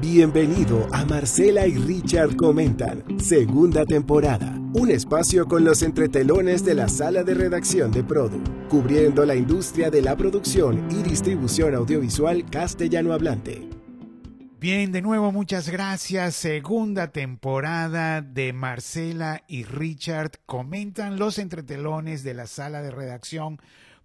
Bienvenido a Marcela y Richard Comentan, segunda temporada. Un espacio con los entretelones de la sala de redacción de Produ, cubriendo la industria de la producción y distribución audiovisual castellano hablante. Bien, de nuevo muchas gracias. Segunda temporada de Marcela y Richard comentan los entretelones de la sala de redacción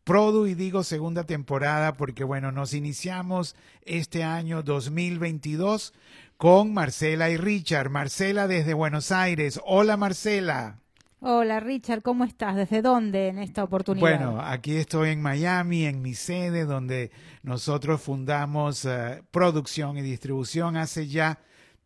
Produ y digo segunda temporada porque bueno, nos iniciamos este año 2022 con Marcela y Richard. Marcela desde Buenos Aires. Hola Marcela. Hola Richard, ¿cómo estás? ¿Desde dónde en esta oportunidad? Bueno, aquí estoy en Miami, en mi sede, donde nosotros fundamos uh, producción y distribución hace ya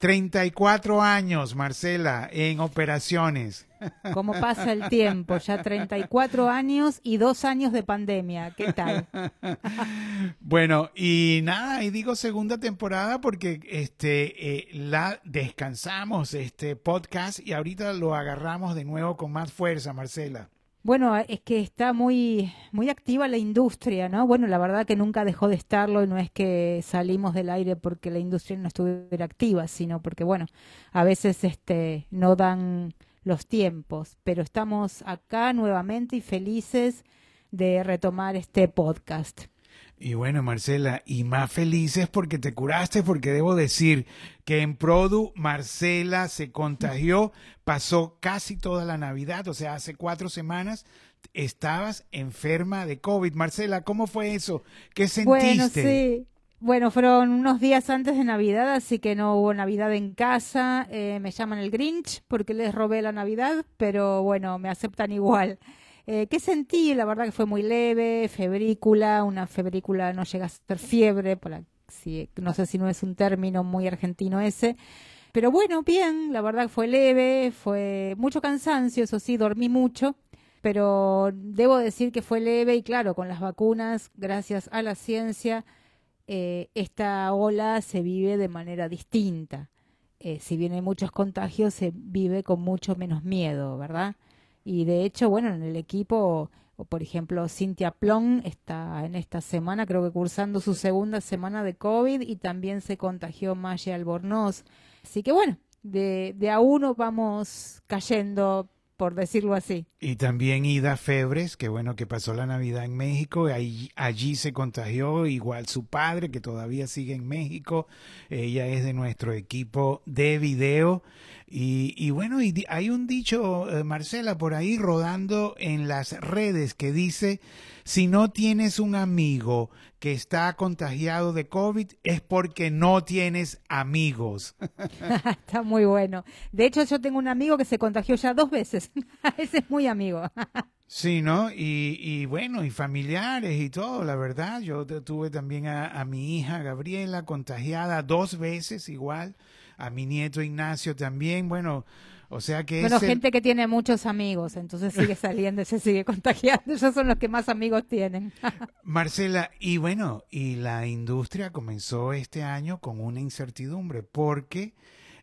34 años, Marcela, en operaciones. ¿Cómo pasa el tiempo? Ya 34 años y dos años de pandemia. ¿Qué tal? bueno, y nada, y digo segunda temporada porque este eh, la descansamos este podcast y ahorita lo agarramos de nuevo con más fuerza, Marcela. Bueno, es que está muy, muy activa la industria, ¿no? Bueno, la verdad que nunca dejó de estarlo y no es que salimos del aire porque la industria no estuviera activa, sino porque, bueno, a veces este, no dan los tiempos, pero estamos acá nuevamente y felices de retomar este podcast. Y bueno, Marcela, y más felices porque te curaste, porque debo decir que en Produ Marcela se contagió, pasó casi toda la Navidad, o sea, hace cuatro semanas estabas enferma de COVID. Marcela, ¿cómo fue eso? ¿Qué sentiste? Bueno, sí. Bueno, fueron unos días antes de Navidad, así que no hubo Navidad en casa. Eh, me llaman el Grinch porque les robé la Navidad, pero bueno, me aceptan igual. Eh, ¿Qué sentí? La verdad que fue muy leve, febrícula, una febrícula no llega a ser fiebre, por si, no sé si no es un término muy argentino ese. Pero bueno, bien, la verdad que fue leve, fue mucho cansancio, eso sí, dormí mucho, pero debo decir que fue leve y claro, con las vacunas, gracias a la ciencia, eh, esta ola se vive de manera distinta. Eh, si bien hay muchos contagios, se vive con mucho menos miedo, ¿verdad? Y de hecho, bueno, en el equipo, por ejemplo, Cintia Plon está en esta semana, creo que cursando su segunda semana de COVID y también se contagió Maya Albornoz. Así que bueno, de, de a uno vamos cayendo por decirlo así. Y también Ida Febres, que bueno, que pasó la Navidad en México, allí, allí se contagió, igual su padre, que todavía sigue en México, ella es de nuestro equipo de video. Y, y bueno, y hay un dicho, eh, Marcela, por ahí rodando en las redes que dice, si no tienes un amigo que está contagiado de COVID, es porque no tienes amigos. está muy bueno. De hecho, yo tengo un amigo que se contagió ya dos veces. Ese es muy amigo. Sí, ¿no? Y, y, bueno, y familiares y todo, la verdad. Yo tuve también a, a mi hija Gabriela contagiada dos veces igual a mi nieto Ignacio también, bueno, o sea que... Bueno, gente que tiene muchos amigos, entonces sigue saliendo y se sigue contagiando, esos son los que más amigos tienen. Marcela, y bueno, y la industria comenzó este año con una incertidumbre porque...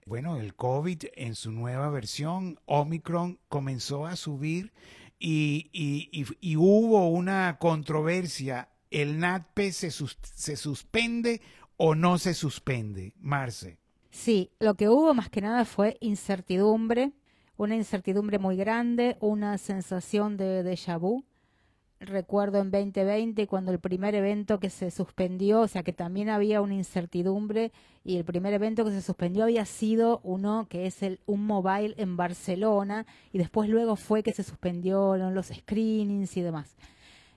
Bueno, el COVID en su nueva versión, Omicron, comenzó a subir y, y, y, hubo una controversia. ¿El NATPE se, sus, se suspende o no se suspende, Marce? Sí, lo que hubo más que nada fue incertidumbre, una incertidumbre muy grande, una sensación de déjà vu. Recuerdo en 2020 cuando el primer evento que se suspendió, o sea que también había una incertidumbre y el primer evento que se suspendió había sido uno que es el un mobile en Barcelona y después luego fue que se suspendió los screenings y demás.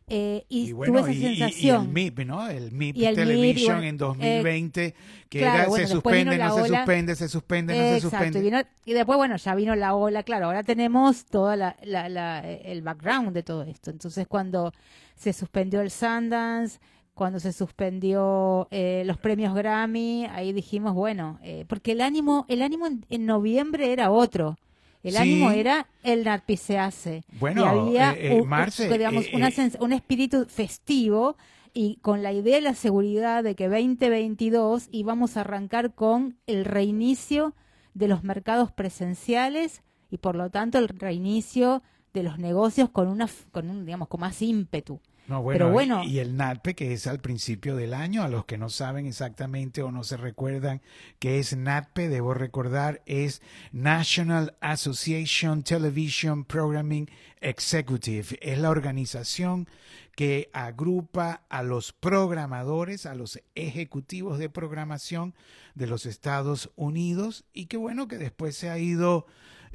Eh, y, tuve esa sensación. Y, el MIP, ¿no? El MIP Television en 2020, eh, que era se suspende, no se suspende, se suspende, no se suspende. Y, después, bueno, ya vino la ola, claro, ahora tenemos todo la, la, el background de todo esto. Entonces, cuando se suspendió el Sundance, cuando se suspendió eh, los premios Grammy, ahí dijimos, bueno, eh, porque el ánimo, el ánimo en noviembre era otro. El ánimo era el narpisease. Bueno, había eh, eh, digamos, eh, un espíritu festivo y con la idea y la seguridad de que 2022 íbamos a arrancar con el reinicio de los mercados presenciales y por lo tanto el reinicio de los negocios con una con un, digamos con más ímpetu. No, bueno, Pero bueno, y el NATPE que es al principio del año, a los que no saben exactamente o no se recuerdan qué es NATPE, debo recordar, es National Association Television Programming Executive. Es la organización que agrupa a los programadores, a los ejecutivos de programación de los Estados Unidos y que bueno, que después se ha ido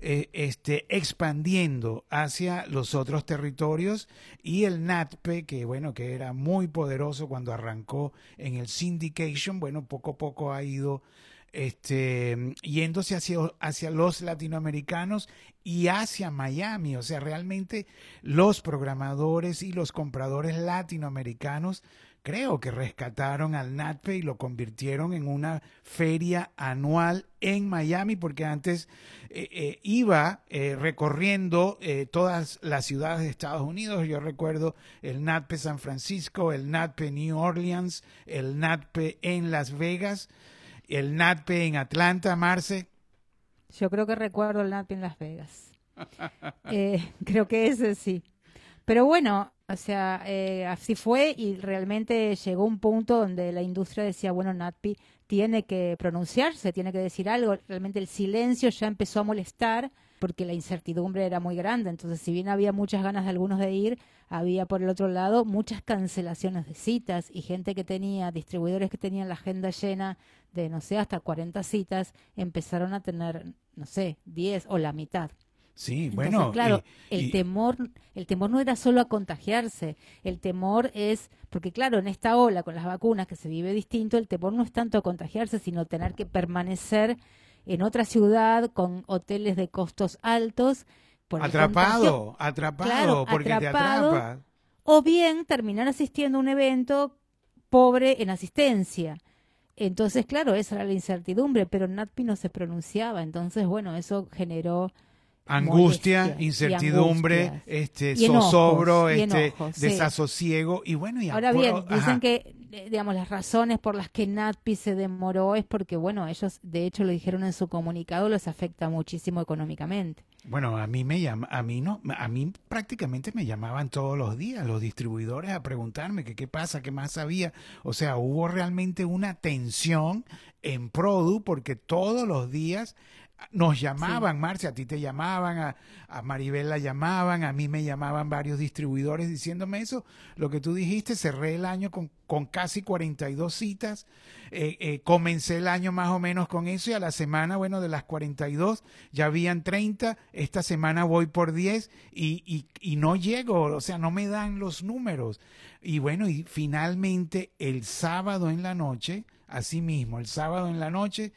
eh, este, expandiendo hacia los otros territorios y el NATPE, que bueno, que era muy poderoso cuando arrancó en el syndication, bueno, poco a poco ha ido este, yéndose hacia, hacia los latinoamericanos y hacia Miami. O sea, realmente los programadores y los compradores latinoamericanos creo que rescataron al NATPE y lo convirtieron en una feria anual en Miami, porque antes eh, eh, iba eh, recorriendo todas las ciudades de Estados Unidos. Yo recuerdo el NATPE San Francisco, el NATPE New Orleans, el NATPE en Las Vegas, el NATPE en Atlanta, Marce. Yo creo que recuerdo el NATPE en Las Vegas. creo que ese sí. Pero bueno, o sea, eh, así fue y realmente llegó un punto donde la industria decía, bueno, NATPI tiene que pronunciarse, tiene que decir algo. Realmente el silencio ya empezó a molestar porque la incertidumbre era muy grande. Entonces, si bien había muchas ganas de algunos de ir, había por el otro lado muchas cancelaciones de citas y gente que tenía, distribuidores que tenían la agenda llena de, no sé, hasta 40 citas, empezaron a tener, no sé, 10 o la mitad. Sí, bueno. Claro, el temor, el temor no era solo a contagiarse, el temor es, porque claro, en esta ola con las vacunas que se vive distinto, el temor no es tanto a contagiarse, sino tener que permanecer en otra ciudad con hoteles de costos altos. atrapado, atrapado, porque te atrapa. O bien terminar asistiendo a un evento pobre en asistencia. Entonces, claro, esa era la incertidumbre, pero NATPI no se pronunciaba. Entonces, bueno, eso generó angustia, incertidumbre, este zozobro, este desasosiego y bueno y ahora bien dicen que eh, digamos las razones por las que NatPi se demoró es porque bueno ellos de hecho lo dijeron en su comunicado les afecta muchísimo económicamente. Bueno, a mí me llama, a mí no, a mí prácticamente me llamaban todos los días los distribuidores a preguntarme que qué pasa, qué más sabía. O sea, hubo realmente una tensión en Produ porque todos los días nos llamaban, Marcia, a ti te llamaban, a, a, Maribel la llamaban, a mí me llamaban varios distribuidores diciéndome eso. Lo que tú dijiste, cerré el año con, con casi 42 citas, eh, eh, comencé el año más o menos con eso y a la semana, bueno, de las 42 ya habían 30, esta semana voy por 10 y, y, y no llego, o sea, no me dan los números. Y bueno, y finalmente el sábado en la noche, así mismo, el sábado en la noche,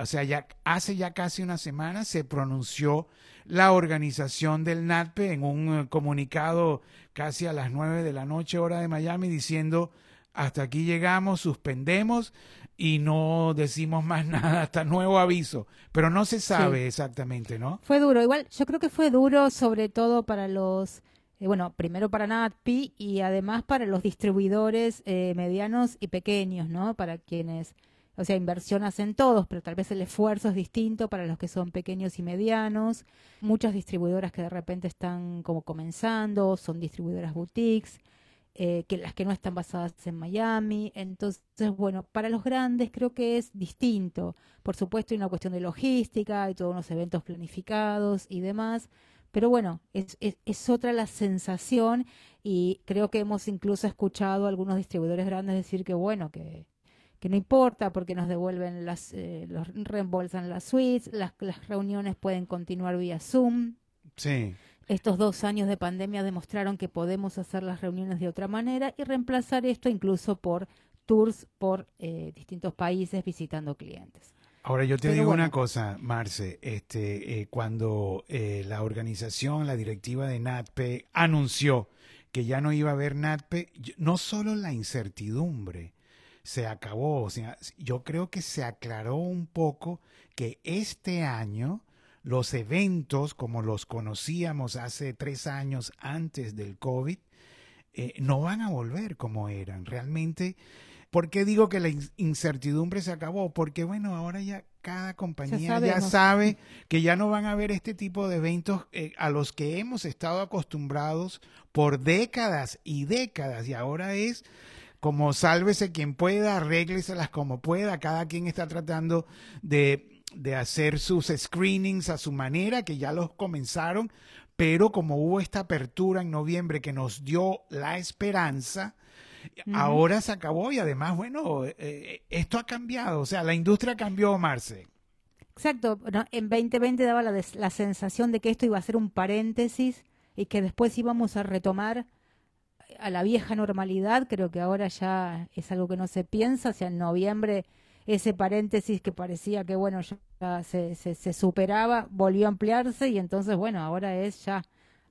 o sea, ya hace ya casi una semana se pronunció la organización del NATPE en un eh, comunicado casi a las nueve de la noche hora de Miami diciendo hasta aquí llegamos, suspendemos y no decimos más nada hasta nuevo aviso, pero no se sabe exactamente, ¿no? Fue duro, igual yo creo que fue duro sobre todo para los eh, bueno, primero para NATPI y además para los distribuidores eh, medianos y pequeños, ¿no? Para quienes o sea, inversión hacen todos, pero tal vez el esfuerzo es distinto para los que son pequeños y medianos. Muchas distribuidoras que de repente están como comenzando, son distribuidoras boutiques, eh, que las que no están basadas en Miami. Entonces, bueno, para los grandes creo que es distinto. Por supuesto, hay una cuestión de logística, hay todos unos eventos planificados y demás. Pero bueno, es, es, es, otra la sensación y creo que hemos incluso escuchado a algunos distribuidores grandes decir que bueno, que que no importa porque nos devuelven las, eh, los reembolsan las suites, las, las reuniones pueden continuar vía Zoom. Sí. Estos dos años de pandemia demostraron que podemos hacer las reuniones de otra manera y reemplazar esto incluso por tours por eh, distintos países visitando clientes. Ahora yo te digo una cosa, Marce, este, eh, cuando la organización, la directiva de NATPE anunció que ya no iba a haber NATPE, no solo la incertidumbre, se acabó. O sea, yo creo que se aclaró un poco que este año los eventos como los conocíamos hace tres años antes del COVID eh, no van a volver como eran. Realmente ¿Por qué digo que la incertidumbre se acabó? Porque bueno, ahora ya cada compañía ya, sabe que ya no van a haber este tipo de eventos eh, a los que hemos estado acostumbrados por décadas y décadas y ahora es como sálvese quien pueda, arrégleselas como pueda, cada quien está tratando de, de hacer sus screenings a su manera, que ya los comenzaron, pero como hubo esta apertura en noviembre que nos dio la esperanza, ahora se acabó. Y además, bueno, eh, eh, esto ha cambiado, o sea, la industria cambió, Marce. Exacto, no, en 2020 daba la, des- la sensación de que esto iba a ser un paréntesis y que después íbamos a retomar a la vieja normalidad, creo que ahora ya es algo que no se piensa, o sea, en noviembre ese paréntesis que parecía que, bueno, ya se, se, se superaba, volvió a ampliarse y entonces, bueno, ahora es ya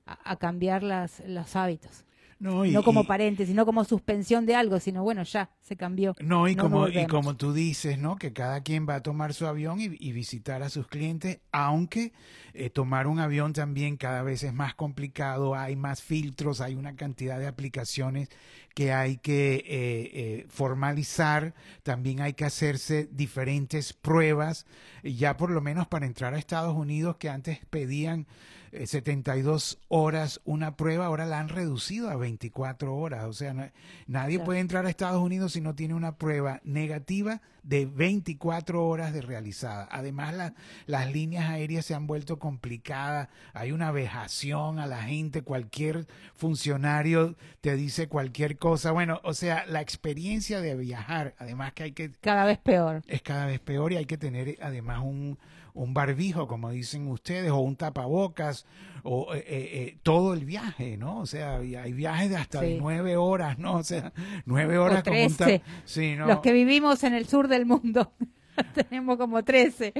a, a cambiar las, los hábitos. No, y- no como paréntesis, no como suspensión de algo, sino, bueno, ya se cambió. No, y, No como, y como tú dices, ¿no? Que cada quien va a tomar su avión y, y visitar a sus clientes, aunque eh, tomar un avión también cada vez es más complicado, hay más filtros, hay una cantidad de aplicaciones que hay que eh, eh, formalizar, también hay que hacerse diferentes pruebas, ya por lo menos para entrar a Estados Unidos, que antes pedían eh, 72 horas una prueba, ahora la han reducido a 24 horas. O sea, no- nadie Claro. puede entrar a Estados Unidos si no tiene una prueba negativa de 24 horas de realizada. Además, la- las líneas aéreas se han vuelto complicadas, hay una vejación a la gente, cualquier funcionario te dice cualquier cosa. Bueno, o sea, la experiencia de viajar, además que hay que Cada vez peor. es cada vez peor y hay que tener además un, un barbijo, como dicen ustedes, o un tapabocas, o eh, eh, eh, todo el viaje, ¿no? O sea, hay viajes de hasta Sí. nueve horas, ¿no? O sea, nueve horas como un Sí, ¿no? Los que vivimos en el sur del mundo. Tenemos como 13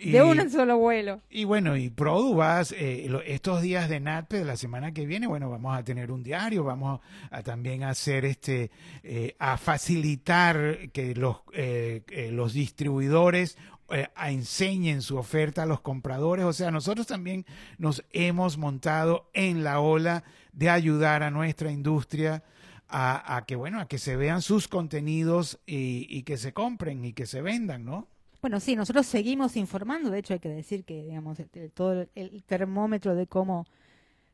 Y- de un solo vuelo. Y bueno, y Produ vas, eh, lo- estos días de NATPE de la semana que viene, bueno, vamos a tener un diario, vamos a, también hacer este, eh, a facilitar que los, eh, eh, los distribuidores eh, a- enseñen su oferta a los compradores. O sea, nosotros también nos hemos montado en la ola de ayudar a nuestra industria a, a que, bueno, a que se vean sus contenidos y, y que se compren y que se vendan, ¿no? Bueno, sí, nosotros seguimos informando. De hecho, hay que decir que, digamos, todo el, termómetro de cómo,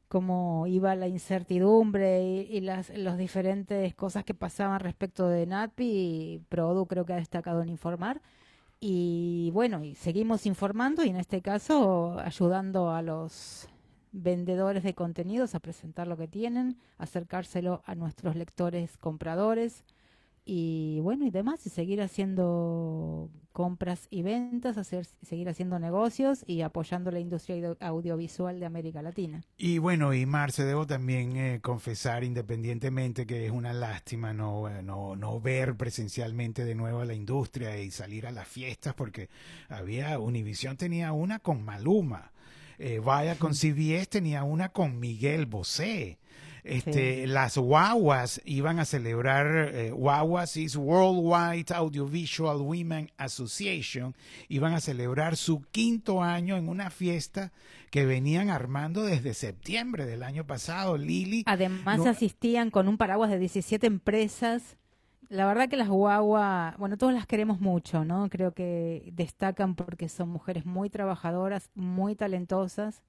cómo iba la incertidumbre y, las los diferentes cosas que pasaban respecto de NATPI, Produ creo que ha destacado en informar. Y bueno, y seguimos informando y en este caso ayudando a los vendedores de contenidos a presentar lo que tienen, acercárselo a nuestros lectores compradores y bueno y demás y seguir haciendo compras y ventas, hacer seguir haciendo negocios y apoyando la industria audio- audiovisual de América Latina. Y bueno, y Marce, debo también eh, confesar independientemente que es una lástima no, eh, no, no ver presencialmente de nuevo a la industria y salir a las fiestas porque había, Univision tenía una con Maluma, eh, Vaya con CBS tenía una con Miguel Bosé. Este, Las guaguas iban a celebrar, eh, guaguas is Worldwide Audiovisual Women Association, iban a celebrar su quinto año en una fiesta que venían armando desde septiembre del año pasado. Lili, Además No- asistían con un paraguas de 17 empresas. La verdad que las guagua, bueno, todos las queremos mucho, ¿no? Creo que destacan porque son mujeres muy trabajadoras, muy talentosas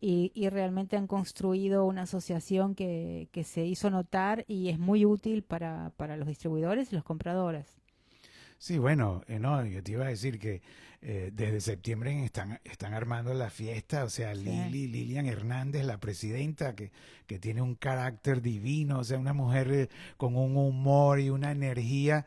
y, y realmente han construido una asociación que, que se hizo notar y es muy útil para, para los distribuidores y los compradores. Sí, bueno, eh, no, yo te iba a decir que eh, desde septiembre están, están armando la fiesta, o sea, Sí. Lili, Lilian Hernández, la presidenta, que, que tiene un carácter divino, o sea, una mujer eh, con un humor y una energía,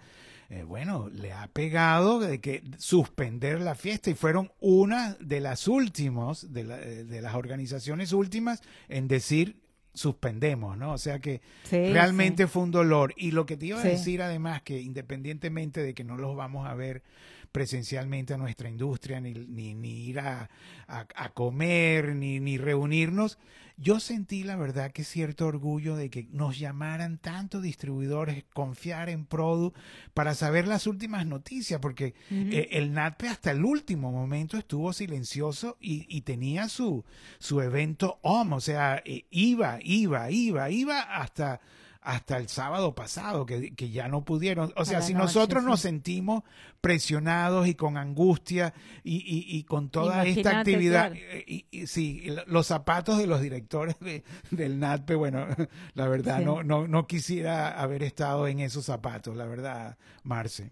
eh, bueno, le ha pegado de que suspender la fiesta y fueron una de las últimos, de, la- de las organizaciones últimas en decir suspendemos, ¿no? O sea que Sí, realmente sí. fue un dolor. Y lo que te iba a Sí. decir además, que independientemente de que no los vamos a ver presencialmente a nuestra industria, ni, ni, ni ir a, a- a comer, ni, ni reunirnos, yo sentí la verdad que cierto orgullo de que nos llamaran tantos distribuidores, confiar en Produ para saber las últimas noticias, porque eh, el NATPE hasta el último momento estuvo silencioso y, y tenía su, su evento OM, o sea, eh, iba, iba, iba, iba hasta, hasta el sábado pasado, que, que ya no pudieron. O sea, si noche, nosotros nos sentimos presionados y con angustia y, y- y con toda esta actividad, claro. eh, y, y- sí, los zapatos de los directores de- del NATPE, bueno, la verdad, Sí. no, no, no quisiera haber estado en esos zapatos, la verdad, Marce.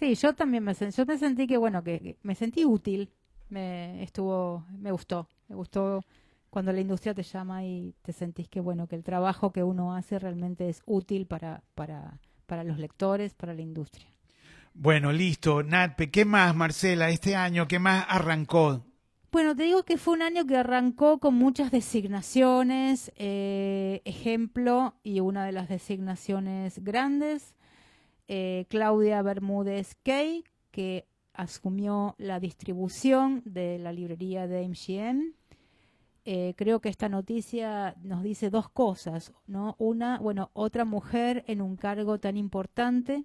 Sí, yo también me sentí, yo me sentí que bueno, que, que me sentí útil, me estuvo, me gustó, me gustó cuando la industria te llama y te sentís que bueno, que el trabajo que uno hace realmente es útil para, para, para los lectores, para la industria. Bueno, listo, NATPE, ¿qué más, Marcela, este año, qué más arrancó? Bueno, te digo que fue un año que arrancó con muchas designaciones, eh, ejemplo, y una de las designaciones grandes, eh, Claudia Bermúdez Key, que asumió la distribución de la librería de MGM. Eh, creo que esta noticia nos dice dos cosas, ¿no? Una, bueno, otra mujer en un cargo tan importante.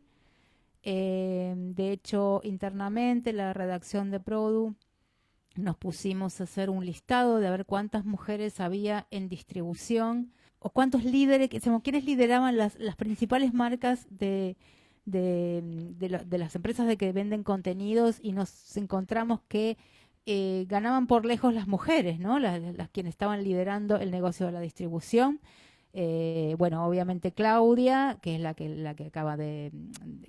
Eh, de hecho, internamente la redacción de Produ nos pusimos a hacer un listado de ver cuántas mujeres había en distribución o cuántos líderes, quiénes lideraban las, las principales marcas de, de, de las empresas de que venden contenidos y nos encontramos que eh, ganaban por lejos las mujeres, ¿no? Las, las quienes estaban liderando el negocio de la distribución. Eh, bueno, obviamente Claudia, que es la que la que acaba de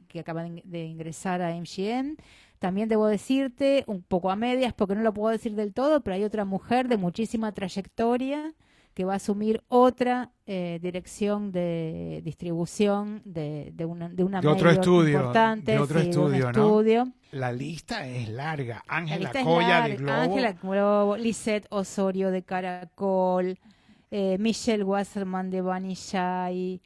que acaba de, ingresar a MGM. También debo decirte, un poco a medias, porque no lo puedo decir del todo, pero hay otra mujer de muchísima trayectoria que va a asumir otra eh, dirección de distribución de, de una, de una De otro estudio, importante, de otro sí, un estudio. La lista es larga. La Ángela es Coya de. Globo. Ángela Globo, Lisette Osorio de Caracol, eh, Michelle Wasserman de Banishai,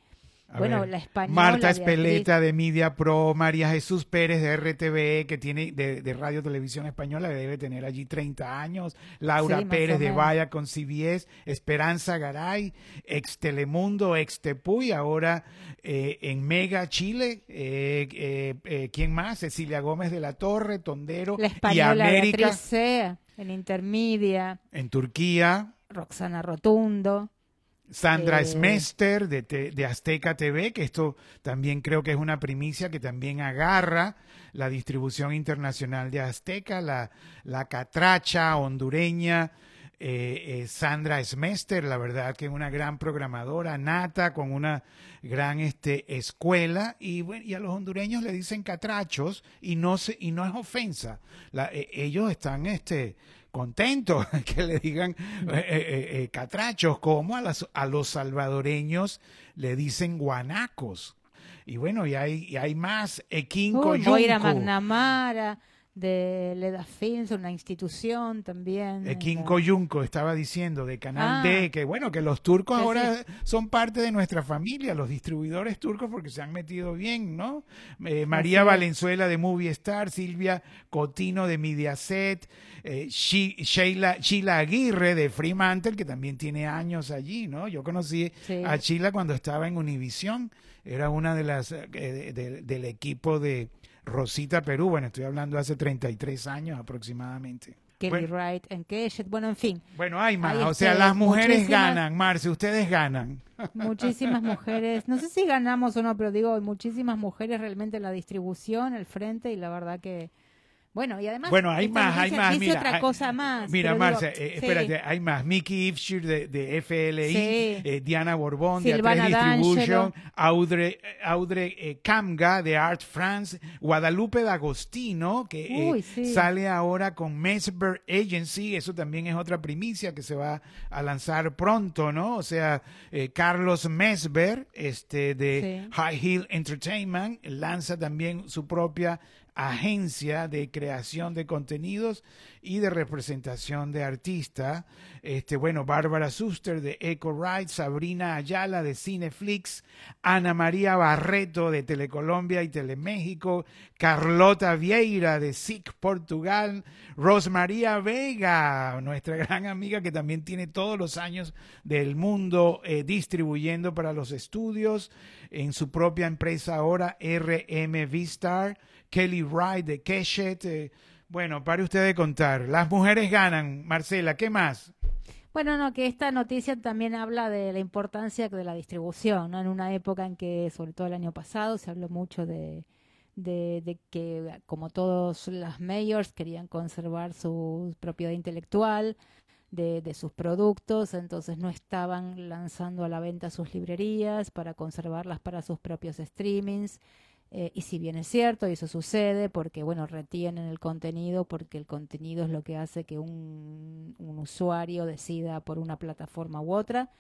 A bueno, ver, la española. Marta Espeleta de Media Pro, María Jesús Pérez de RTV, que tiene de, de Radio Televisión Española, que debe tener allí 30 años, Laura Sí, Pérez de. Vaya con CBS, Esperanza Garay, ex Telemundo, ex Tepuy, ahora eh, en Mega Chile, eh, eh, ¿quién más? Cecilia Gómez de la Torre, Tondero La y española América Beatriz Sea, en Intermedia, en Turquía. Roxana Rotundo. Sandra Eh, Smester de, de Azteca TV, que esto también creo que es una primicia que también agarra la distribución internacional de Azteca, la, la catracha hondureña. eh, eh, Sandra Smester, la verdad que es una gran programadora, nata, con una gran este, escuela, y, bueno, y a los hondureños le dicen catrachos, y no, se, y no es ofensa. La- eh, ellos están este, contentos que le digan eh, eh, eh, eh, catrachos, como a, las- a los salvadoreños le dicen guanacos. Y bueno, y hay, y hay más, Coyunco. McNamara de Leda Films, una institución también. Ekin La- Coyunco estaba diciendo de Canal Ah. D que bueno que los turcos ahora son parte de nuestra familia, los distribuidores turcos porque se han metido bien, ¿no? Eh, María. Valenzuela de Movie Star, Silvia Cotino de Mediaset, eh, Sheila, Sheila Aguirre de Fremantle que también tiene años allí, ¿no? Yo conocí Sí. a Sheila cuando estaba en Univisión, era una de las eh, de- de- del equipo de Rosita Perú, bueno, estoy hablando hace 33 años aproximadamente. Kelly Bueno. Wright en Keshet, bueno, en fin, Bueno, hay más. Hay, o sea, las mujeres ganan, Marce, ustedes ganan. muchísimas mujeres, no sé si ganamos o no, pero digo, muchísimas mujeres realmente en la distribución, el frente, y la verdad que, bueno, y además... Bueno, hay más, hay más. dice Mira, otra hay- cosa más. Mira, pero digo, eh, sí. espérate, hay más. Mickey Ifshir de, de FLI, Sí. eh, Diana Borbón de Silvana A3 Distribution, D'Angelo. Audrey, Audrey eh, de Art France, Guadalupe D'Agostino, que Uy, sí. sale ahora con Mesber Agency, eso también es otra primicia que se va a lanzar pronto, ¿no? O sea, eh, Carlos Mesber, este, de. High Hill Entertainment, lanza también su propia agencia de creación de contenidos y de representación de artistas. Este, bueno, Bárbara Suster de Eco Ride, Sabrina Ayala de Cineflix, Ana María Barreto de Telecolombia y Teleméxico, Carlota Vieira de SIC Portugal, Rosmaría Vega, nuestra gran amiga que también tiene todos los años del mundo eh, distribuyendo para los estudios en su propia empresa ahora, RM Vistar, Kelly Wright de Keshet. eh, bueno, para ustedes contar. Las mujeres ganan. Marcela, ¿qué más? Bueno, no, que esta noticia también habla de la importancia de la distribución, ¿no? En una época en que, sobre todo el año pasado, se habló mucho de, de, que, como todos las mayors, querían conservar su propiedad intelectual de, de, sus productos, entonces no estaban lanzando a la venta sus librerías para conservarlas para sus propios streamings. Eh, y si bien es cierto, y eso sucede porque, bueno, retienen el contenido, porque el contenido es lo que hace que un, un usuario decida por una plataforma u otra.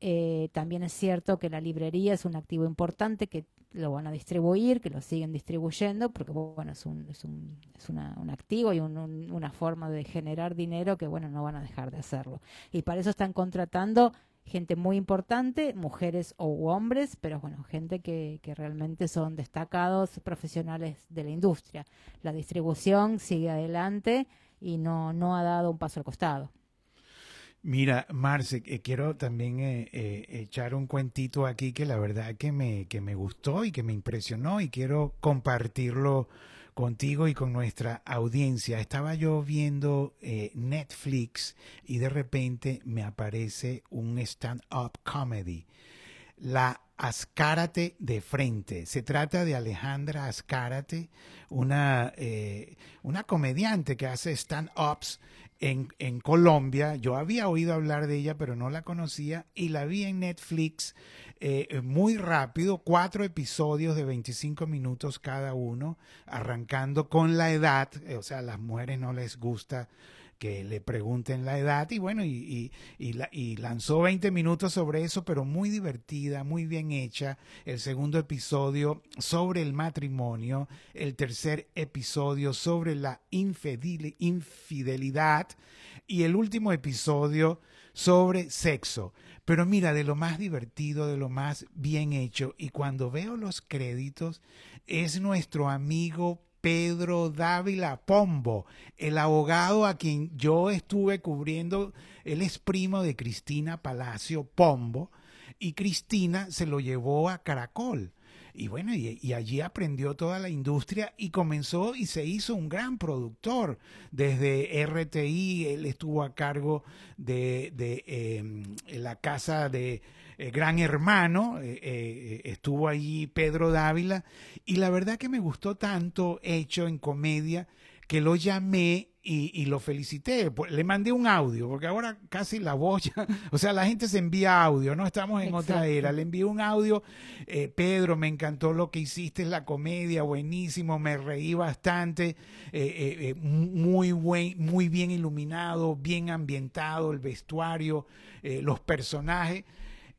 Eh, también es cierto que la librería es un activo importante que lo van a distribuir, que lo siguen distribuyendo, porque bueno, es un, es un, es una, un activo y una forma de generar dinero que bueno, no van a dejar de hacerlo. Y para eso están contratando gente muy importante, mujeres o hombres, pero bueno, gente que, que realmente son destacados profesionales de la industria. La distribución sigue adelante y no, no ha dado un paso al costado. Mira, Marce, eh, quiero también eh, eh, echar un cuentito aquí que la verdad que me, que me gustó y que me impresionó y quiero compartirlo contigo y con nuestra audiencia. Estaba yo viendo eh, Netflix y de repente me aparece un stand-up comedy. La Ascárate de frente. Se trata de Alejandra Ascárate, una, eh, una comediante que hace stand-ups en, en, Colombia. Yo había oído hablar de ella, pero no la conocía y la vi en Netflix eh, muy rápido, cuatro episodios de 25 minutos cada uno, arrancando con la edad, eh, o sea, a las mujeres no les gusta que le pregunten la edad y bueno, y, y, y, lanzó 20 minutos sobre eso, pero muy divertida, muy bien hecha. El segundo episodio sobre el matrimonio, el tercer episodio sobre la infidelidad y el último episodio sobre sexo. Pero mira, de lo más divertido, de lo más bien hecho, y cuando veo los créditos, es nuestro amigo Pedro Dávila Pombo, el abogado a quien yo estuve cubriendo, él es primo de Cristina Palacio Pombo, y Cristina se lo llevó a Caracol. Y bueno, y, allí aprendió toda la industria y comenzó y se hizo un gran productor. Desde RTI, él estuvo a cargo de, em, la casa de eh, Gran Hermano, eh, eh, estuvo allí Pedro Dávila, y la verdad que me gustó tanto hecho en comedia que lo llamé y, lo felicité. Pues, le mandé un audio, porque ahora casi la voz o sea, la gente se envía audio, no estamos en otra era. Le envié un audio, eh, Pedro, me encantó lo que hiciste, la comedia, buenísimo, me reí bastante, eh, eh, muy, buen, muy bien iluminado, bien ambientado, el vestuario, los personajes.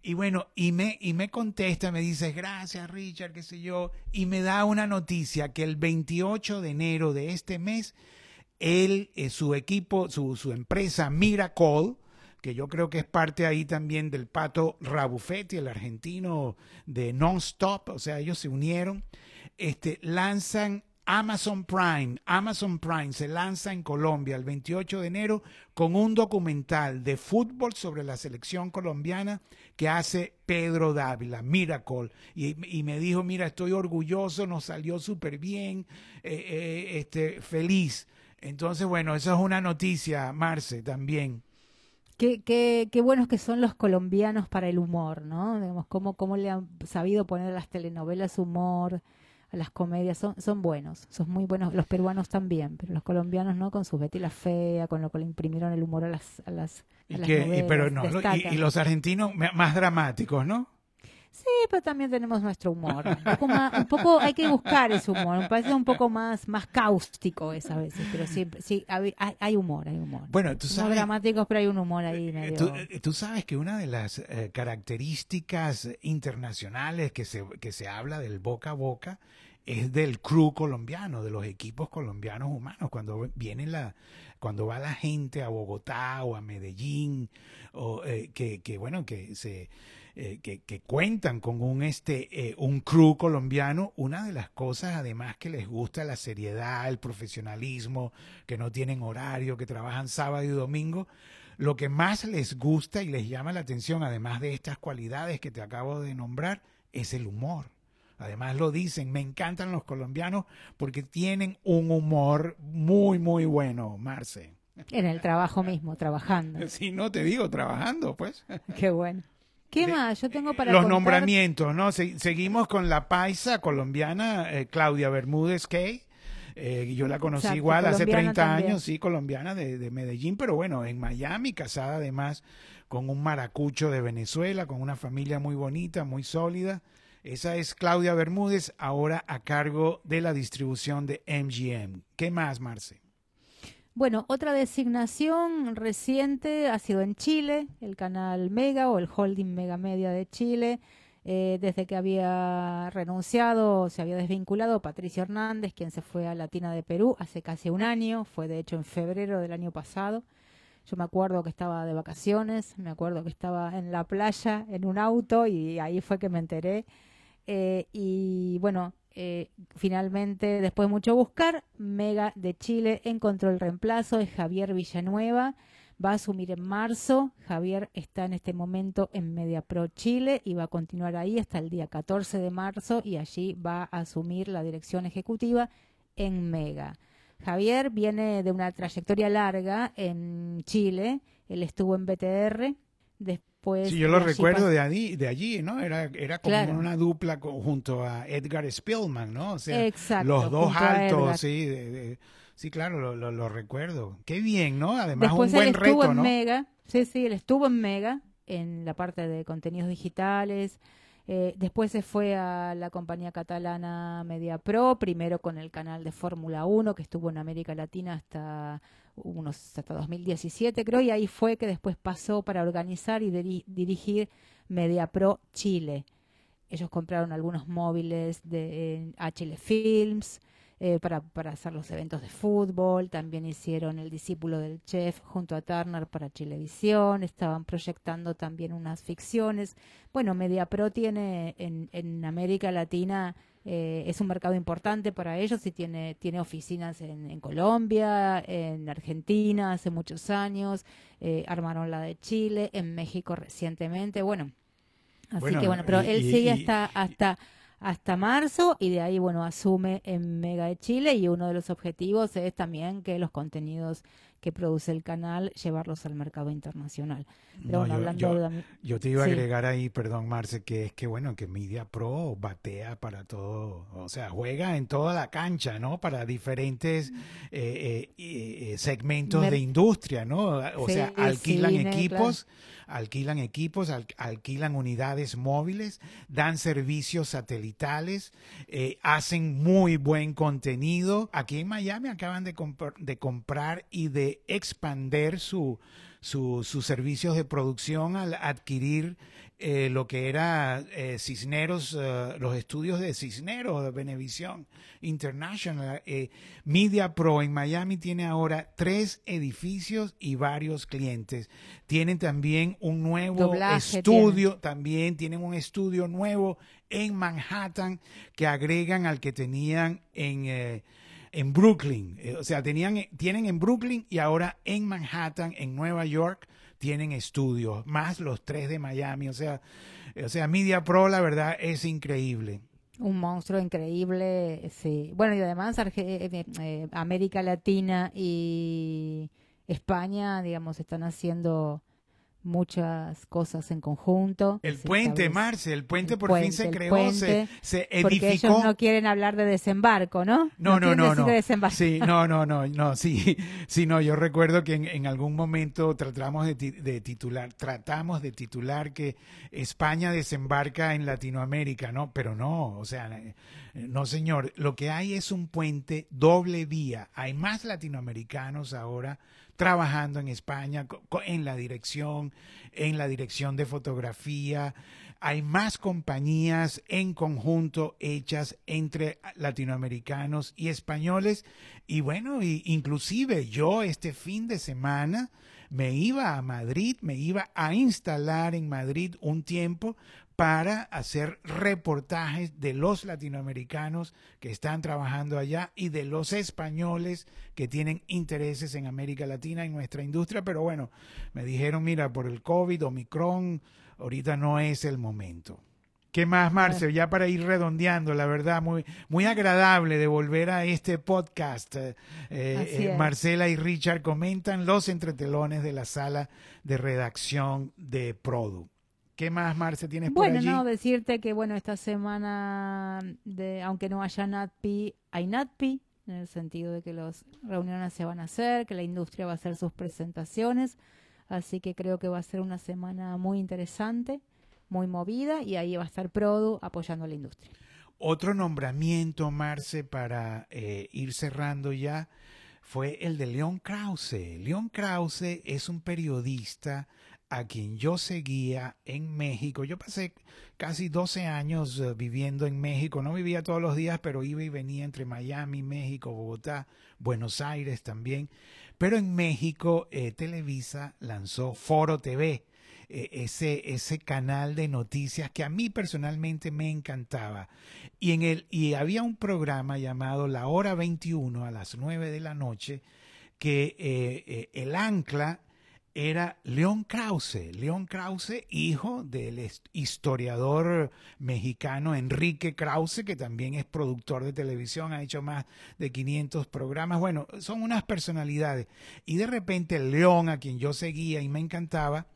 Y bueno, y me, y me contesta, me dice, gracias Richard, qué sé yo, y me da una noticia que el 28 de enero de este mes él, eh, su equipo, su, su empresa Miracle, que yo creo que es parte ahí también del Pato Rabuffetti, el argentino de Non-Stop, o sea, ellos se unieron, este, lanzan Amazon Prime. Amazon Prime se lanza en Colombia el 28 de enero con un documental de fútbol sobre la selección colombiana que hace Pedro Dávila, Miracle. Y, y me dijo, mira, estoy orgulloso, nos salió súper bien, eh, eh, este, feliz. Entonces, bueno, eso es una noticia, Marce, también. Qué, qué, qué buenos que son los colombianos para el humor, ¿no? Digamos, cómo, cómo le han sabido poner las telenovelas humor, a las comedias, son, son buenos, son muy buenos, los peruanos también, pero los colombianos, ¿no? Con su Betty la Fea, con lo que le imprimieron el humor a las, a las, pero no, y, los argentinos más dramáticos, ¿no? Sí, pero también tenemos nuestro humor. Un poco, hay que buscar ese humor. Me parece un poco más, más cáustico esa veces, pero siempre, sí, hay, hay humor, hay humor. Bueno, tú sabes. No dramáticos, pero hay un humor ahí eh, medio. Tú, eh, tú sabes que una de las eh, características internacionales que se, que se habla del boca a boca es del crew colombiano, de los equipos colombianos humanos. Cuando viene la, cuando va la gente a Bogotá o a Medellín, o que, que bueno, que se eh, que, cuentan con un, este, eh, un crew colombiano, una de las cosas además que les gusta la seriedad, el profesionalismo, que no tienen horario, que trabajan sábado y domingo, lo que más les gusta y les llama la atención, además de estas cualidades que te acabo de nombrar, es el humor. Además lo dicen, me encantan los colombianos porque tienen un humor muy, muy bueno, Marce. En el trabajo mismo, trabajando. Sí, no te digo, trabajando, pues. Qué bueno. ¿Qué más? Yo tengo para Los contar- nombramientos, ¿no? Se- seguimos con la paisa colombiana eh, Claudia Bermúdez Key. Eh, yo la conocí Exacto, igual hace colombiana 30 también. años, sí, colombiana de, de Medellín, pero bueno, en Miami, casada además con un maracucho de Venezuela, con una familia muy bonita, muy sólida. Esa es Claudia Bermúdez, ahora a cargo de la distribución de MGM. ¿Qué más, Marce? Bueno, otra designación reciente ha sido en Chile, el canal Mega o el Holding Mega Media de Chile. Eh, desde que había renunciado, se había desvinculado Patricio Hernández, quien se fue a Latina de Perú hace casi un año, fue de hecho en febrero del año pasado. Yo me acuerdo que estaba de vacaciones, me acuerdo que estaba en la playa en un auto y ahí fue que me enteré. Eh, y bueno, eh, finalmente, después de mucho buscar, Mega de Chile encontró el reemplazo, es Javier Villanueva, va a asumir en marzo. Javier está en este momento en MediaPro Chile y va a continuar ahí hasta el día 14 de marzo y allí va a asumir la dirección ejecutiva en Mega. Javier viene de una trayectoria larga en Chile, él estuvo en BTR, después... Sí, yo lo recuerdo de allí, de allí, ¿no? Era, era como Claro. una dupla junto a Edgar Spillman, ¿no? O sea, Exacto, los dos altos, sí, de- de- sí, claro, lo, lo- lo recuerdo. Qué bien, ¿no? Además, Después un buen él estuvo reto, en ¿no? Mega, sí, sí, él estuvo en Mega, en la parte de contenidos digitales. Eh, después se fue a la compañía catalana Media Pro, primero con el canal de Fórmula 1, que estuvo en América Latina hasta unos hasta 2017, creo, y ahí fue que después pasó para organizar y diri- dirigir Media Pro Chile. Ellos compraron algunos móviles de en HL Films eh, para, para hacer los eventos de fútbol. También hicieron El discípulo del chef junto a Turner para Chilevisión. Estaban proyectando también unas ficciones. Bueno, MediaPro tiene en, en América Latina. eh, es un mercado importante para ellos y tiene, tiene oficinas en, en Colombia, en Argentina hace muchos años, eh, armaron la de Chile, en México recientemente. Bueno, Así Bueno, que bueno, pero y- él y- sigue y- hasta, hasta, hasta marzo y de ahí, bueno, asume en Mega de Chile y uno de los objetivos es también que los contenidos que produce el canal, llevarlos al mercado internacional. Pero No, bueno, yo- hablando yo- de... Yo te iba a agregar ahí, perdón, Marce, que es que bueno, que Media Pro batea para todo, o sea, juega en toda la cancha, ¿no? Para diferentes eh, eh, eh, segmentos Mer- de industria, ¿no? O Sí, sea, alquilan cine, equipos, alquilan equipos, al- alquilan unidades móviles, dan servicios satelitales, eh, hacen muy buen contenido. Aquí en Miami acaban de, compr- de comprar y de expander su, su- sus servicios de producción al adquirir eh, lo que era eh, Cisneros, eh, los estudios de Cisneros, de Venevisión International. Media Pro en Miami tiene ahora tres edificios y varios clientes. Tienen también un nuevo Doblaje estudio, también tienen un estudio nuevo en Manhattan que agregan al que tenían en... eh, en Brooklyn, Eh, o sea, tenían, tienen en Brooklyn y ahora en Manhattan, en Nueva York, tienen estudios, más los tres de Miami, o sea, o sea, Media Pro, la verdad, es increíble. Un monstruo increíble, sí. Bueno, y además Arge- eh, eh, América Latina y España, digamos, están haciendo muchas cosas en conjunto. El puente, Marce, el puente el por fin se creó, se, puente, se Porque edificó. ellos no quieren hablar de desembarco, ¿no? No, no, no, decir no. de desembarco. Sí, no, no, no, no, sí, sí, no. Yo recuerdo que en, en algún momento tratamos de, de titular, tratamos de titular que España desembarca en Latinoamérica, ¿no? Pero no, o sea, eh, no, señor. Lo que hay es un puente doble vía. Hay más latinoamericanos ahora trabajando en España en la dirección, en la dirección de fotografía. Hay más compañías en conjunto hechas entre latinoamericanos y españoles. Y bueno, y inclusive yo este fin de semana me iba a Madrid, me iba a instalar en Madrid un tiempo para hacer reportajes de los latinoamericanos que están trabajando allá y de los españoles que tienen intereses en América Latina, en nuestra industria. Pero bueno, me dijeron, mira, por el COVID, Omicron, ahorita no es el momento. ¿Qué más, Marce? Ya para ir redondeando, la verdad, muy, muy agradable de volver a este podcast. Eh, eh, Marcela y Richard comentan los entretelones de la sala de redacción de Produ. ¿Qué más, Marce, tienes por allí? Bueno, no, decirte que, bueno, esta semana, de, aunque no haya NATPI, hay NATPI, en el sentido de que las reuniones se van a hacer, que la industria va a hacer sus presentaciones. Así que creo que va a ser una semana muy interesante muy movida y ahí va a estar Produ apoyando a la industria. Otro nombramiento, Marce, para eh, ir cerrando ya, fue el de León Krause. León Krause es un periodista a quien yo seguía en México. Yo pasé casi 12 años eh, viviendo en México. No vivía todos los días, pero iba y venía entre Miami, México, Bogotá, Buenos Aires también. Pero en México, eh, Televisa lanzó Foro TV e, ese, ese canal de noticias que a mí personalmente me encantaba. Y, en el, y había un programa llamado La Hora 21 a las 9 de la noche que eh, eh, el ancla era León Krause. León Krause, hijo del historiador mexicano Enrique Krause, que también es productor de televisión, ha hecho más de 500 programas. Bueno, son unas personalidades. Y de repente León, a quien yo seguía y me encantaba,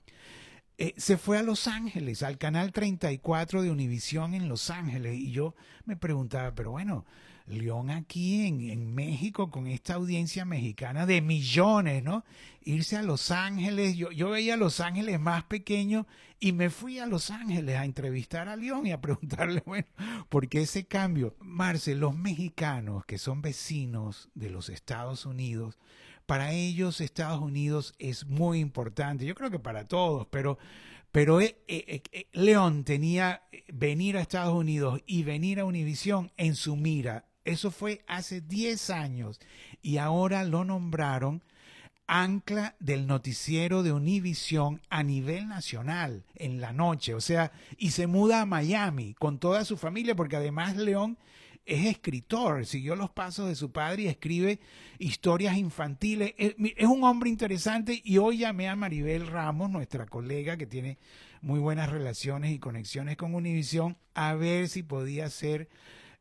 eh, se fue a Los Ángeles, al canal 34 de Univisión en Los Ángeles. Y yo me preguntaba, pero bueno, León aquí en, México, con esta audiencia mexicana de millones, ¿no? Irse a Los Ángeles, yo, yo veía a Los Ángeles más pequeño y me fui a Los Ángeles a entrevistar a León y a preguntarle, bueno, ¿por qué ese cambio? Marce, los mexicanos que son vecinos de los Estados Unidos, para ellos Estados Unidos es muy importante, yo creo que para todos, pero, pero eh, eh, eh, León tenía venir a Estados Unidos y venir a Univisión en su mira. Eso fue hace 10 años y ahora lo nombraron ancla del noticiero de Univisión a nivel nacional en la noche, o sea, y se muda a Miami con toda su familia porque además León es escritor, siguió los pasos de su padre y escribe historias infantiles. Es, un hombre interesante y hoy llamé a Maribel Ramos, nuestra colega que tiene muy buenas relaciones y conexiones con Univisión, a ver si podía hacer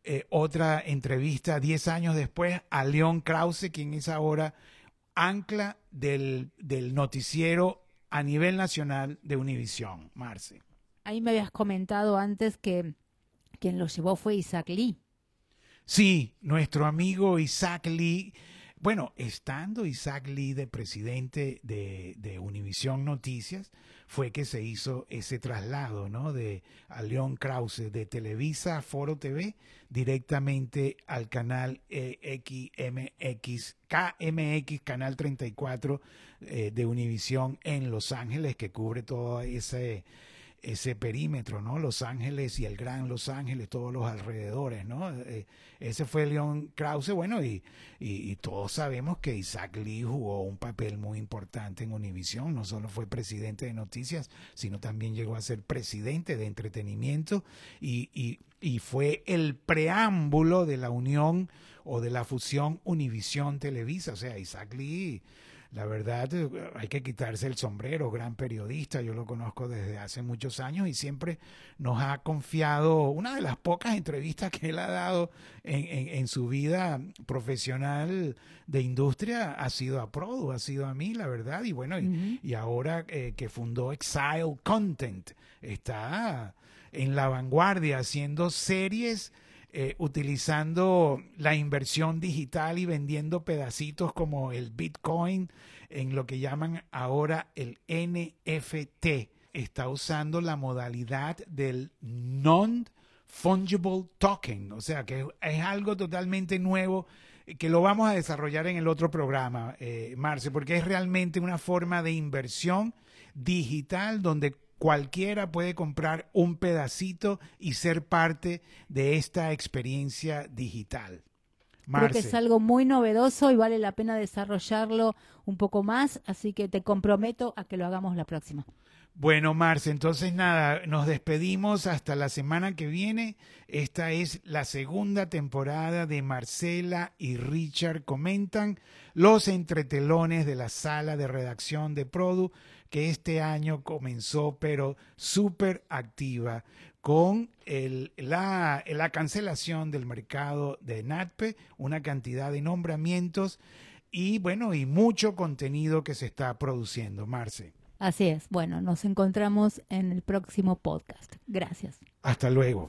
eh, otra entrevista 10 años después a León Krause, quien es ahora ancla del, del noticiero a nivel nacional de Univisión. Marce. Ahí me habías comentado antes que quien lo llevó fue Isaac Lee. Sí, nuestro amigo Isaac Lee. Bueno, estando Isaac Lee de presidente de, de Univisión Noticias, fue que se hizo ese traslado, ¿no? De a León Krause de Televisa Foro TV directamente al canal eh, XMX, KMX, Canal 34 eh, de Univisión en Los Ángeles, que cubre todo ese ese perímetro, ¿no? Los Ángeles y el Gran Los Ángeles, todos los alrededores, ¿no? Eh, ese fue León Krause, bueno, y, y, todos sabemos que Isaac Lee jugó un papel muy importante en Univisión, no solo fue presidente de noticias, sino también llegó a ser presidente de entretenimiento y, y, y fue el preámbulo de la unión o de la fusión Univisión Televisa, o sea, Isaac Lee la verdad, eh, hay que quitarse el sombrero, gran periodista, yo lo conozco desde hace muchos años y siempre nos ha confiado, una de las pocas entrevistas que él ha dado en, su vida profesional de industria ha sido a Produ, ha sido a mí, la verdad, y bueno, y, ahora eh, que fundó Exile Content, está en la vanguardia haciendo series eh, utilizando la inversión digital y vendiendo pedacitos como el Bitcoin en lo que llaman ahora el NFT. Está usando la modalidad del non-fungible token, o sea que es algo totalmente nuevo que lo vamos a desarrollar en el otro programa, eh, Marce, porque es realmente una forma de inversión digital donde cualquiera puede comprar un pedacito y ser parte de esta experiencia digital. Creo que es algo muy novedoso y vale la pena desarrollarlo un poco más, así que te comprometo a que lo hagamos la próxima. Bueno, Marce, entonces nada, nos despedimos hasta la semana que viene. Esta es la segunda temporada de Marcela y Richard comentan los entretelones de la sala de redacción de Produ que este año comenzó pero súper activa con la, la, cancelación del mercado de NATPE, una cantidad de nombramientos y bueno, y mucho contenido que se está produciendo. Marce. Así es. Bueno, nos encontramos en el próximo podcast. Gracias. Hasta luego.